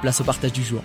place au partage du jour.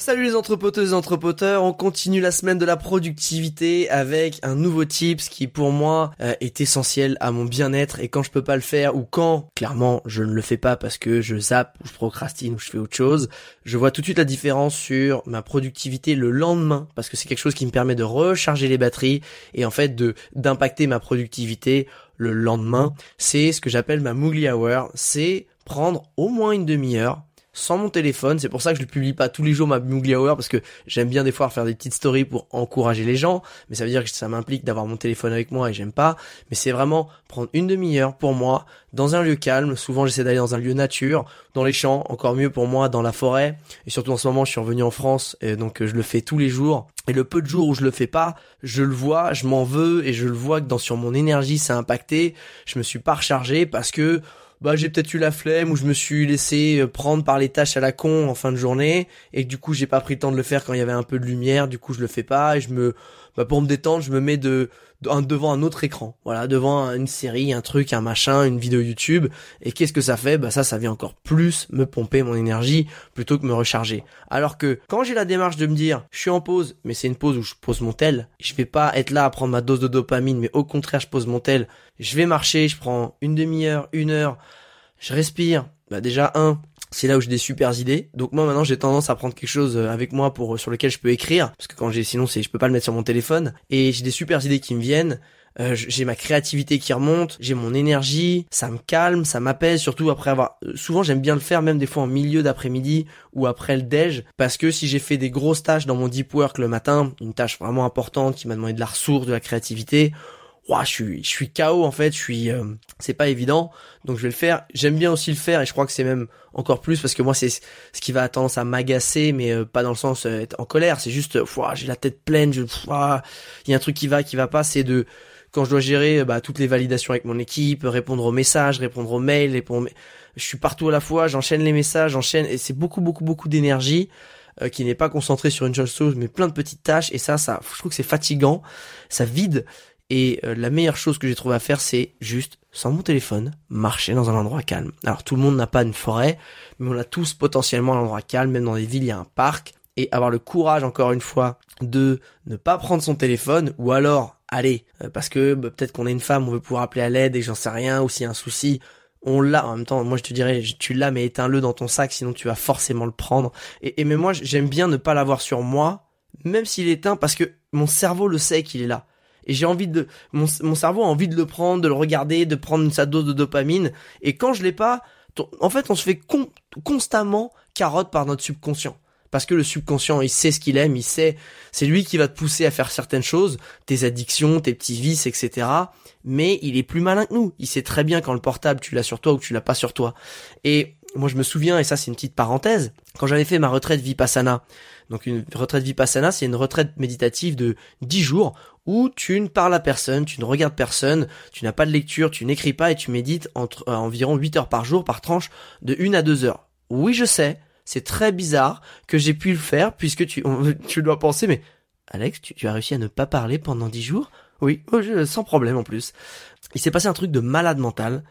Salut les entrepoteuses et entrepoteurs, on continue la semaine de la productivité avec un nouveau tips qui pour moi euh, est essentiel à mon bien-être et quand je peux pas le faire ou quand clairement je ne le fais pas parce que je zappe ou je procrastine ou je fais autre chose, je vois tout de suite la différence sur ma productivité le lendemain parce que c'est quelque chose qui me permet de recharger les batteries et en fait de d'impacter ma productivité le lendemain. C'est ce que j'appelle ma Moogly Hour, c'est prendre au moins une demi-heure sans mon téléphone. C'est pour ça que je ne publie pas tous les jours ma Moogly Hour parce que j'aime bien des fois faire des petites stories pour encourager les gens. Mais ça veut dire que ça m'implique d'avoir mon téléphone avec moi et j'aime pas. Mais c'est vraiment prendre une demi-heure pour moi dans un lieu calme. Souvent j'essaie d'aller dans un lieu nature, dans les champs, encore mieux pour moi dans la forêt. Et surtout en ce moment je suis revenu en France et donc je le fais tous les jours. Et le peu de jours où je le fais pas, je le vois, je m'en veux et je le vois que dans sur mon énergie ça a impacté. Je me suis pas rechargé parce que bah j'ai peut-être eu la flemme ou je me suis laissé euh, prendre par les tâches à la con en fin de journée et du coup j'ai pas pris le temps de le faire quand il y avait un peu de lumière. Du coup je le fais pas et je me bah pour me détendre je me mets de, devant un autre écran. Voilà devant une série un truc un machin une vidéo YouTube. Et qu'est-ce que ça fait? Bah ça ça vient encore plus me pomper mon énergie plutôt que me recharger. Alors que quand j'ai la démarche de me dire je suis en pause mais c'est une pause où je pose mon tel je vais pas être là à prendre ma dose de dopamine mais au contraire je pose mon tel. Je vais marcher, je prends une demi-heure, une heure, je respire. Bah déjà un, c'est là où j'ai des super idées. Donc moi maintenant j'ai tendance à prendre quelque chose euh, avec moi pour sur lequel je peux écrire. Parce que quand j'ai sinon c'est je peux pas le mettre sur mon téléphone. Et j'ai des super idées qui me viennent. Euh, j'ai ma créativité qui remonte, j'ai mon énergie, ça me calme, ça m'apaise, surtout après avoir... Euh, souvent j'aime bien le faire, même des fois en milieu d'après-midi ou après le déj, parce que si j'ai fait des grosses tâches dans mon deep work le matin, une tâche vraiment importante qui m'a demandé de la ressource, de la créativité, je suis je suis KO en fait, je suis euh, c'est pas évident. Donc je vais le faire. J'aime bien aussi le faire et je crois que c'est même encore plus parce que moi c'est ce qui va tendance à m'agacer mais euh, pas dans le sens euh, être en colère, c'est juste j'ai la tête pleine, je il y a un truc qui va qui va pas, c'est de quand je dois gérer bah, toutes les validations avec mon équipe, répondre aux messages, répondre aux mails, répondre je suis partout à la fois, j'enchaîne les messages, j'enchaîne et c'est beaucoup beaucoup beaucoup d'énergie qui n'est pas concentré sur une seule chose mais plein de petites tâches. Et ça ça je trouve que c'est fatigant, ça vide et euh, la meilleure chose que j'ai trouvé à faire, c'est juste, sans mon téléphone, marcher dans un endroit calme. Alors tout le monde n'a pas une forêt, mais on a tous potentiellement un endroit calme, même dans des villes, il y a un parc. Et avoir le courage, encore une fois, de ne pas prendre son téléphone, ou alors, allez, euh, parce que bah, peut-être qu'on est une femme, on veut pouvoir appeler à l'aide et j'en sais rien, ou s'il y a un souci, on l'a. En même temps moi je te dirais tu l'as mais éteins-le dans ton sac sinon tu vas forcément le prendre. Et, et mais moi j'aime bien ne pas l'avoir sur moi même s'il est éteint parce que mon cerveau le sait qu'il est là et j'ai envie de mon, mon, cerveau a envie de le prendre, de le regarder, de prendre sa dose de dopamine et quand je l'ai pas, en fait on se fait constamment carotte par notre subconscient. Parce que le subconscient, il sait ce qu'il aime, il sait, c'est lui qui va te pousser à faire certaines choses, tes addictions, tes petits vices, etc. Mais il est plus malin que nous. Il sait très bien quand le portable, tu l'as sur toi ou que tu l'as pas sur toi. Et moi, je me souviens, et ça, c'est une petite parenthèse, quand j'avais fait ma retraite Vipassana. Donc, une retraite Vipassana, c'est une retraite méditative de 10 jours où tu ne parles à personne, tu ne regardes personne, tu n'as pas de lecture, tu n'écris pas et tu médites entre euh, environ 8 heures par jour par tranche de 1 à 2 heures. Oui, je sais, c'est très bizarre que j'ai pu le faire puisque tu, tu dois penser, mais Alex, tu, as réussi à ne pas parler pendant 10 jours? Oui, oh, sans problème en plus. Il s'est passé un truc de malade mental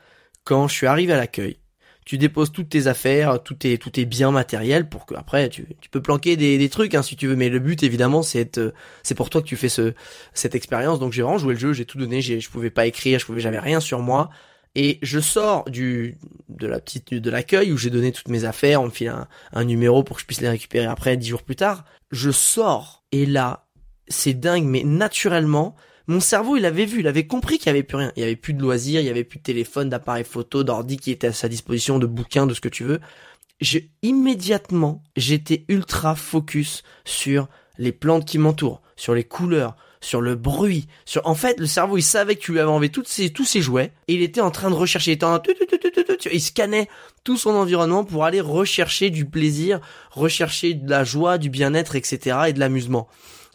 quand je suis arrivé à l'accueil tu déposes toutes tes affaires, tout est tout est bien matériel pour que après tu, tu peux planquer des, des trucs hein, si tu veux. Mais le but évidemment c'est c'est pour toi que tu fais ce cette expérience. Donc j'ai vraiment joué le jeu, j'ai tout donné, je pouvais pas écrire, je pouvais j'avais rien sur moi. Et je sors du de la petite de l'accueil où j'ai donné toutes mes affaires, on me file un, un numéro pour que je puisse les récupérer après dix jours plus tard. Je sors et là, c'est dingue, mais naturellement, mon cerveau, il avait vu, il avait compris qu'il y avait plus rien. Il y avait plus de loisirs, il y avait plus de téléphone, d'appareil photo, d'ordi qui était à sa disposition, de bouquins, de ce que tu veux. Je, immédiatement, j'étais ultra focus sur les plantes qui m'entourent, sur les couleurs, sur le bruit, sur en fait le cerveau il savait que tu lui avais enlevé toutes ses, tous ses jouets et il était en train de rechercher, il, était en... il scannait tout son environnement pour aller rechercher du plaisir, rechercher de la joie, du bien-être, etc. et de l'amusement.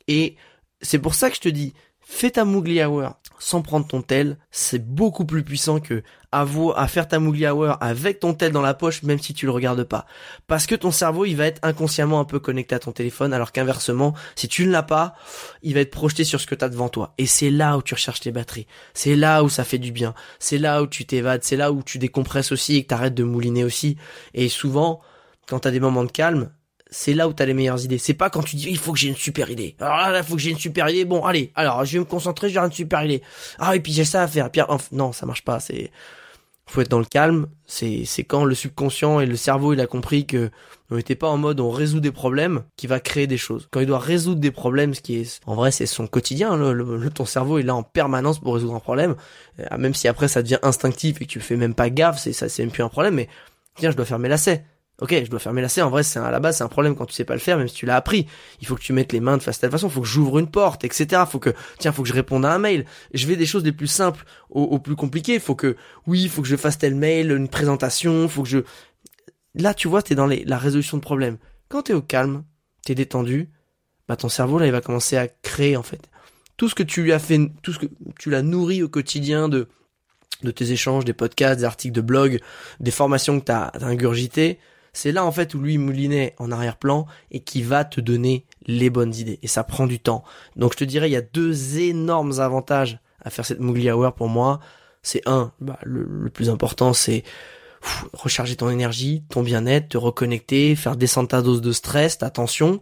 Et c'est pour ça que je te dis, fais ta Moogly Hour sans prendre ton tel, c'est beaucoup plus puissant que à, faire ta Moogly Hour avec ton tel dans la poche, même si tu le regardes pas. Parce que ton cerveau, il va être inconsciemment un peu connecté à ton téléphone, alors qu'inversement, si tu ne l'as pas, il va être projeté sur ce que tu as devant toi. Et c'est là où tu recherches tes batteries. C'est là où ça fait du bien. C'est là où tu t'évades. C'est là où tu décompresses aussi et que t'arrêtes de mouliner aussi. Et souvent, quand t'as des moments de calme, c'est là où t'as les meilleures idées. C'est pas quand tu dis il faut que j'ai une super idée. Alors là, il faut que j'ai une super idée. Bon, allez, alors je vais me concentrer, j'ai une super idée. Ah et puis j'ai ça à faire. Pierre, non, ça marche pas. C'est faut être dans le calme. C'est c'est quand le subconscient et le cerveau il a compris que on n'était pas en mode on résout des problèmes qui va créer des choses. Quand il doit résoudre des problèmes, ce qui est en vrai c'est son quotidien. Le, ton cerveau est là en permanence pour résoudre un problème. Euh, même si après ça devient instinctif et que tu fais même pas gaffe, c'est ça c'est même plus un problème. Mais tiens, je dois faire mes lacets Ok, je dois fermer la serre. En vrai, c'est à la base, c'est un problème quand tu sais pas le faire, même si tu l'as appris. Il faut que tu mettes les mains de telle façon. Il faut que j'ouvre une porte, etc. Faut que, tiens, faut que je réponde à un mail. Je vais des choses les plus simples au, plus compliquées. Faut que, oui, il faut que je fasse tel mail, une présentation. Faut que je. Là, tu vois, t'es dans les, la résolution de problèmes. Quand t'es au calme, t'es détendu, bah ton cerveau là, il va commencer à créer en fait tout ce que tu lui as fait, tout ce que tu l'as nourri au quotidien de de tes échanges, des podcasts, des articles de blog, des formations que t'as as ingurgitées c'est là en fait où lui moulinait en arrière-plan et qui va te donner les bonnes idées. Et ça prend du temps. Donc je te dirais, il y a deux énormes avantages à faire cette Moogly Hour pour moi. C'est un, bah, le, plus important, c'est recharger ton énergie, ton bien-être, te reconnecter, faire descendre ta dose de stress, ta tension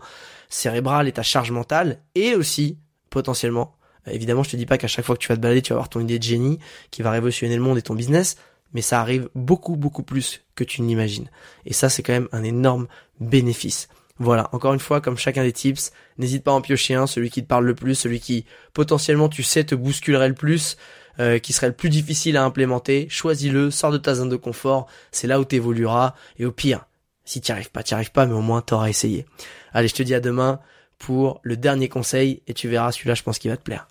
cérébrale et ta charge mentale, et aussi, potentiellement, évidemment, je te dis pas qu'à chaque fois que tu vas te balader, tu vas avoir ton idée de génie qui va révolutionner le monde et ton business, mais ça arrive beaucoup beaucoup plus que tu n'imagines. Et ça c'est quand même un énorme bénéfice. Voilà, encore une fois, comme chacun des tips, n'hésite pas à en piocher un, celui qui te parle le plus, celui qui potentiellement tu sais te bousculerait le plus, euh, qui serait le plus difficile à implémenter. Choisis-le, sors de ta zone de confort, c'est là où tu évolueras. Et au pire, si tu arrives pas, tu arrives pas, mais au moins t'auras essayé. Allez, je te dis à demain pour le dernier conseil et tu verras celui-là, je pense qu'il va te plaire.